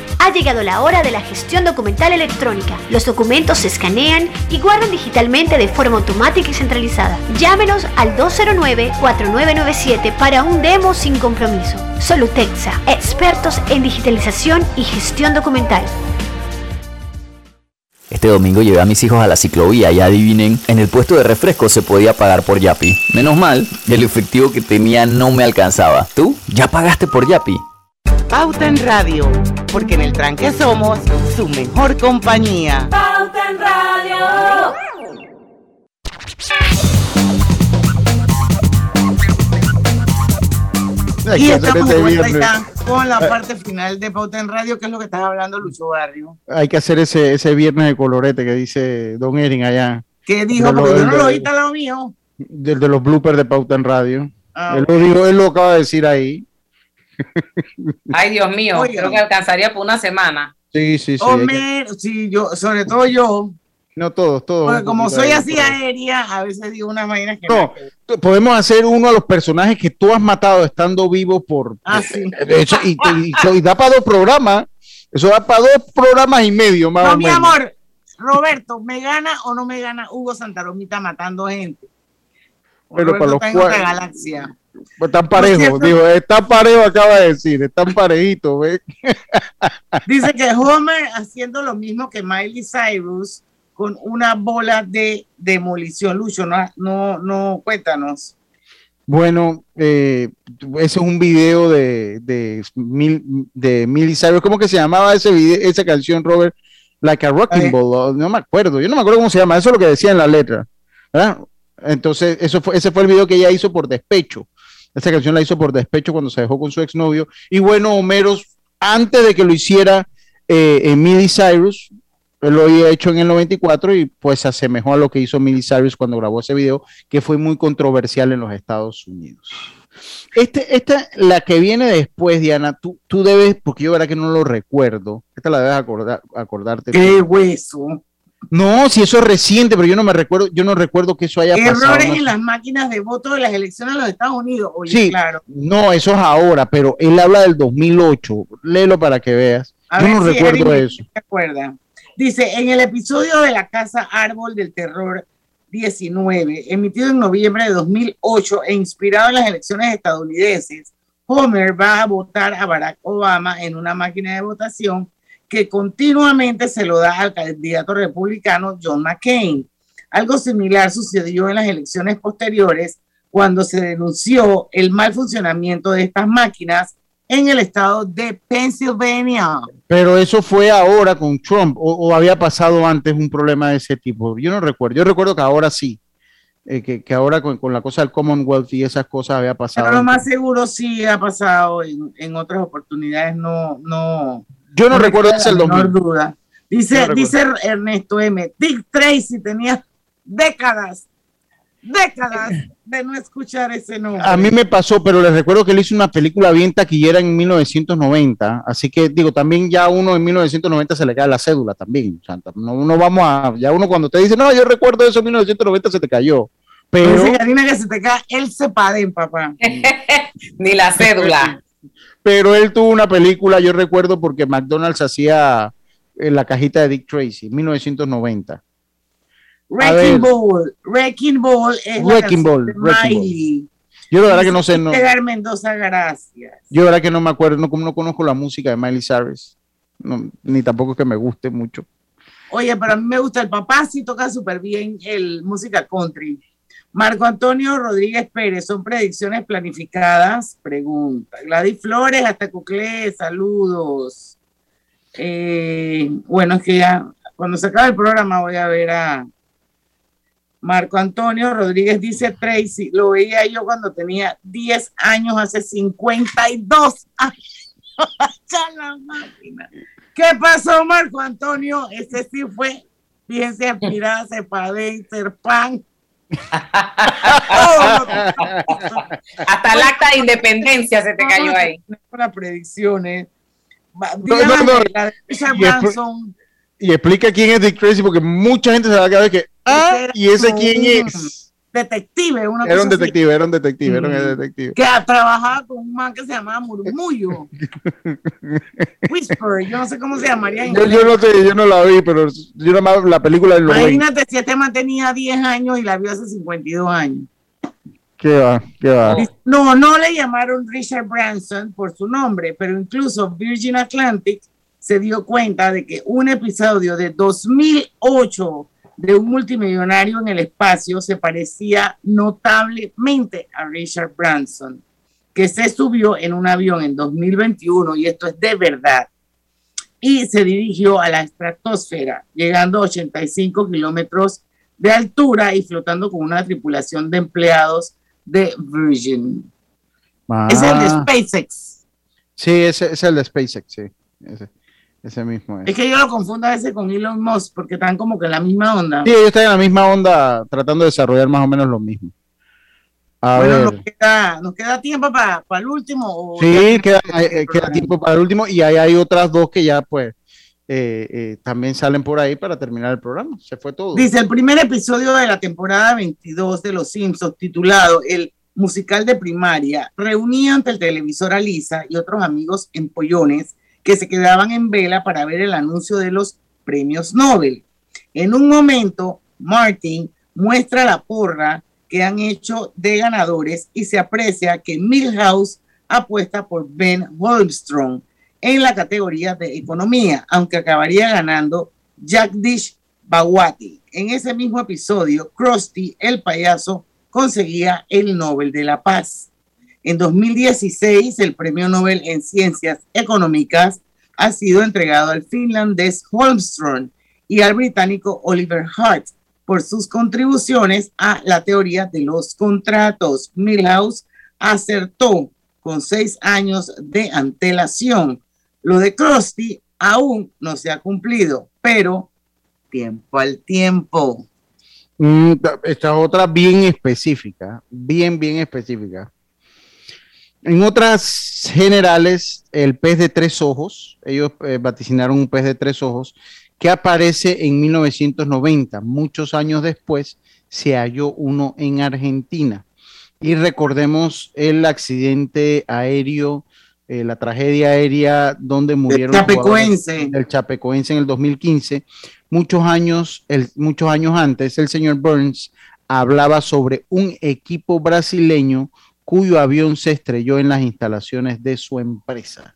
Ha llegado la hora de la gestión documental electrónica. Los documentos se escanean y guardan digitalmente de forma automática y centralizada. Llámenos al 209-4997 para un demo sin compromiso. Solutexa, expertos en digitalización y gestión documental. Este domingo llevé a mis hijos a la ciclovía y adivinen, en el puesto de refresco se podía pagar por Yapi. Menos mal, el efectivo que tenía no me alcanzaba. ¿Tú? ¿Ya pagaste por Yapi? Pauta en Radio, porque en el tranque somos su mejor compañía. Pauta en Radio. Y estamos de vuelta con la parte final de Pauta en Radio, que es lo que estás hablando, Lucho Barrio. Hay que hacer ese, ese viernes de colorete que dice Don Erin allá. ¿Qué dijo? Porque yo no lo oí al lado mío. Del de los bloopers de Pauta en Radio. Ah, él, lo dijo, él lo acaba de decir ahí. Ay, Dios mío, creo que alcanzaría por una semana. Sí, sí, sí. sí, yo, sobre todo yo, No todos, todos. Porque como soy así aérea, a veces digo unas vainas que No, podemos hacer uno a los personajes que tú has matado estando vivo por. Ah, sí. de hecho, y, y- y da para dos programas. Eso da para dos programas y medio, más No, o mi menos. amor, Roberto, ¿me gana o no me gana Hugo Santaromita matando gente? Pero para los está Pues están parejos, digo, están parejos, acaba de decir, están parejitos, ¿ves? Dice que Homer haciendo lo mismo que Miley Cyrus con una bola de demolición. Lucho, no, no, no, cuéntanos. Bueno, eh, ese es un video de, de, Mil, de Miley Cyrus. ¿Cómo que se llamaba ese video, esa canción, Robert? Like a Rocking Ay. Ball. No me acuerdo. Yo no me acuerdo cómo se llama. Eso es lo que decía en la letra. ¿verdad? Entonces, eso fue, ese fue el video que ella hizo por despecho. Esa canción la hizo por despecho cuando se dejó con su exnovio. Y bueno, Homero, antes de que lo hiciera eh, eh, Cyrus, lo había hecho en el 94 y pues se asemejó a lo que hizo Miley Cyrus cuando grabó ese video, que fue muy controversial en los Estados Unidos. Este, esta, la que viene después, Diana, tú, tú debes, porque yo verdad que no lo recuerdo, esta la debes acordar, acordarte. ¡Qué hueso! No, si eso es reciente, pero yo no me recuerdo, yo no recuerdo que eso haya pasado. Errores no en las máquinas de voto de las elecciones de los Estados Unidos. Oye, Sí, claro. no, eso es ahora, pero él habla del 2008. Léelo para que veas. A yo no si recuerdo eso. acuerda. Dice, en el episodio de la Casa Árbol del Terror 19, emitido en noviembre de 2008 e inspirado en las elecciones estadounidenses, Homer va a votar a Barack Obama en una máquina de votación que continuamente se lo da al candidato republicano John McCain. Algo similar sucedió en las elecciones posteriores cuando se denunció el mal funcionamiento de estas máquinas en el estado de Pennsylvania. Pero eso fue ahora con Trump, o, o había pasado antes un problema de ese tipo. Yo no recuerdo. Yo recuerdo que ahora sí, eh, que, que ahora con, con la cosa del Commonwealth y esas cosas había pasado. Pero lo más seguro sí ha pasado en, en otras oportunidades, no, no. Yo no recuerdo ese el la menor 2000. duda. Dice, No dice Ernesto M. Dick Tracy tenía décadas, décadas de no escuchar ese nombre. A mí me pasó, pero les recuerdo que él hizo una película bien taquillera en 1990, así que digo, también ya uno en 1990 se le cae la cédula también, o sea, no, no vamos a, ya uno cuando te dice, no, yo recuerdo eso en 1990 se te cayó, pero, Dice Karina que se te cae el cepadén, papá. Ni la cédula. pero él tuvo una película, yo recuerdo porque McDonald's hacía en la cajita de Dick Tracy, 1990. A ver. Wrecking Ball. Wrecking Ball es la Wrecking canción Ball, de Wrecking Ball. Miley. Yo la verdad que no sé, no, Edgar Mendoza, gracias. yo la verdad que no me acuerdo, no, como no conozco la música de Miley Cyrus, no, ni tampoco es que me guste mucho. Oye, pero a mí me gusta el papá, sí toca súper bien el música country. Marco Antonio Rodríguez Pérez, ¿son predicciones planificadas? Pregunta. Gladys Flores, hasta Cuclé, saludos. Eh, bueno, es que ya cuando se acabe el programa voy a ver a Marco Antonio Rodríguez, dice Tracy, lo veía yo cuando tenía 10 años, hace 52 años. ¿Qué pasó, Marco Antonio? Ese sí fue bien se aspiraba, se padén, ser pan. Hasta el acta de independencia se te cayó ahí. Predicciones. No, no, no. la de Branson. Y explica quién es Dick Tracy, porque mucha gente se va a quedar que, ah, ¿y ese quién es? Detective, una Era cosa un así, detective, era un detective, era un detective. que trabajaba con un man que se llamaba Murmullo. Whisper, yo no sé cómo se llamaría Yo, yo no sé, yo no la vi, pero yo nada más la película de los Imagínate si este man tenía 10 años y la vio hace 52 años. ¿Qué va? ¿Qué va? No, no le llamaron Richard Branson por su nombre, pero incluso Virgin Atlantic se dio cuenta de que un episodio de 2008 de un multimillonario en el espacio se parecía notablemente a Richard Branson, que se subió en un avión en 2021, y esto es de verdad, y se dirigió a la estratosfera, llegando a 85 kilómetros de altura y flotando con una tripulación de empleados de Virgin. Es el de Ah, SpaceX. Sí, es el de SpaceX, sí. Ese, ese mismo es. Es que yo lo confundo a veces con Elon Musk porque están como que en la misma onda. Sí, ellos están en la misma onda tratando de desarrollar más o menos lo mismo. A bueno, ver. nos queda, nos queda tiempo para, para el último. o Sí, queda, eh, queda tiempo para el último y ahí hay otras dos que ya pues eh, eh, también salen por ahí para terminar el programa. Se fue todo. Dice el primer episodio de la temporada 22 de Los Simpsons, titulado El musical de primaria, reunía ante el televisor a Lisa y otros amigos empollones que se quedaban en vela para ver el anuncio de los premios Nobel. En un momento, Martin muestra la porra que han hecho de ganadores y se aprecia que Milhouse apuesta por Ben Holmstrom en la categoría de economía, aunque acabaría ganando Jagdish Bawati. En ese mismo episodio, Krusty, el payaso, conseguía el Nobel de la Paz. En 2016, el Premio Nobel en Ciencias Económicas ha sido entregado al finlandés Holmström y al británico Oliver Hart por sus contribuciones a la teoría de los contratos. Milhouse acertó con seis años de antelación. Lo de Krusty aún no se ha cumplido, pero tiempo al tiempo. Mm, esta otra bien específica, bien, bien específica. En otras generales, el pez de tres ojos, ellos eh, vaticinaron un pez de tres ojos que aparece en 1990. Muchos años después se halló uno en Argentina. Y recordemos el accidente aéreo, eh, la tragedia aérea donde murieron el Chapecoense. el Chapecoense en el 2015. Muchos años, el, muchos años antes, el señor Burns hablaba sobre un equipo brasileño cuyo avión se estrelló en las instalaciones de su empresa.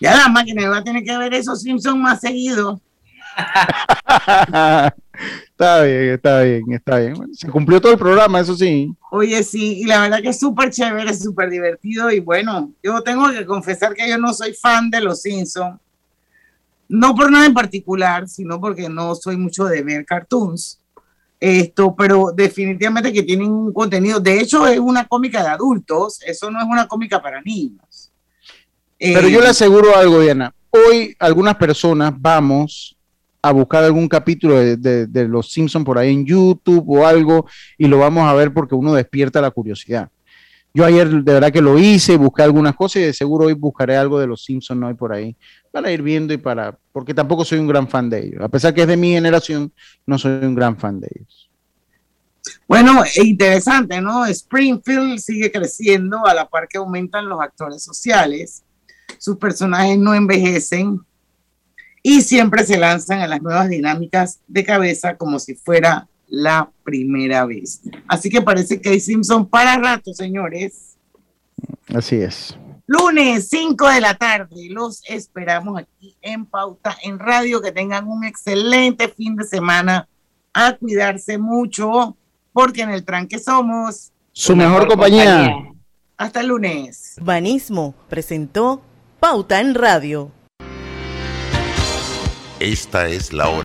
Ya la máquina va a tener que ver esos Simpsons más seguidos. está bien, está bien, está bien. se cumplió todo el programa, eso sí. Oye, sí, y la verdad que es súper chévere, súper divertido. Y bueno, yo tengo que confesar que yo no soy fan de los Simpsons. No por nada en particular, sino porque no soy mucho de ver cartoons esto, pero definitivamente que tienen un contenido. De hecho, es una cómica de adultos, eso no es una cómica para niños. Pero yo le Eh, aseguro algo, Diana. Hoy algunas personas vamos a buscar algún capítulo de, de- de Los Simpsons por ahí en YouTube o algo y lo vamos a ver porque uno despierta la curiosidad. Yo ayer de verdad que lo hice, busqué algunas cosas y de seguro hoy buscaré algo de Los Simpsons hay por ahí para ir viendo y para, porque tampoco soy un gran fan de ellos. A pesar que es de mi generación, no soy un gran fan de ellos. Bueno, e interesante, ¿no? Springfield sigue creciendo a la par que aumentan los actores sociales. Sus personajes no envejecen y siempre se lanzan a las nuevas dinámicas de cabeza como si fuera la primera vez. Así que parece que hay Simpson para rato, señores. Así es. Lunes, 5 de la tarde. Los esperamos aquí en Pauta en Radio. Que tengan un excelente fin de semana. A cuidarse mucho, porque en el tranque somos Su mejor compañía. Hasta el lunes. Banismo presentó Pauta en Radio. Esta es la hora.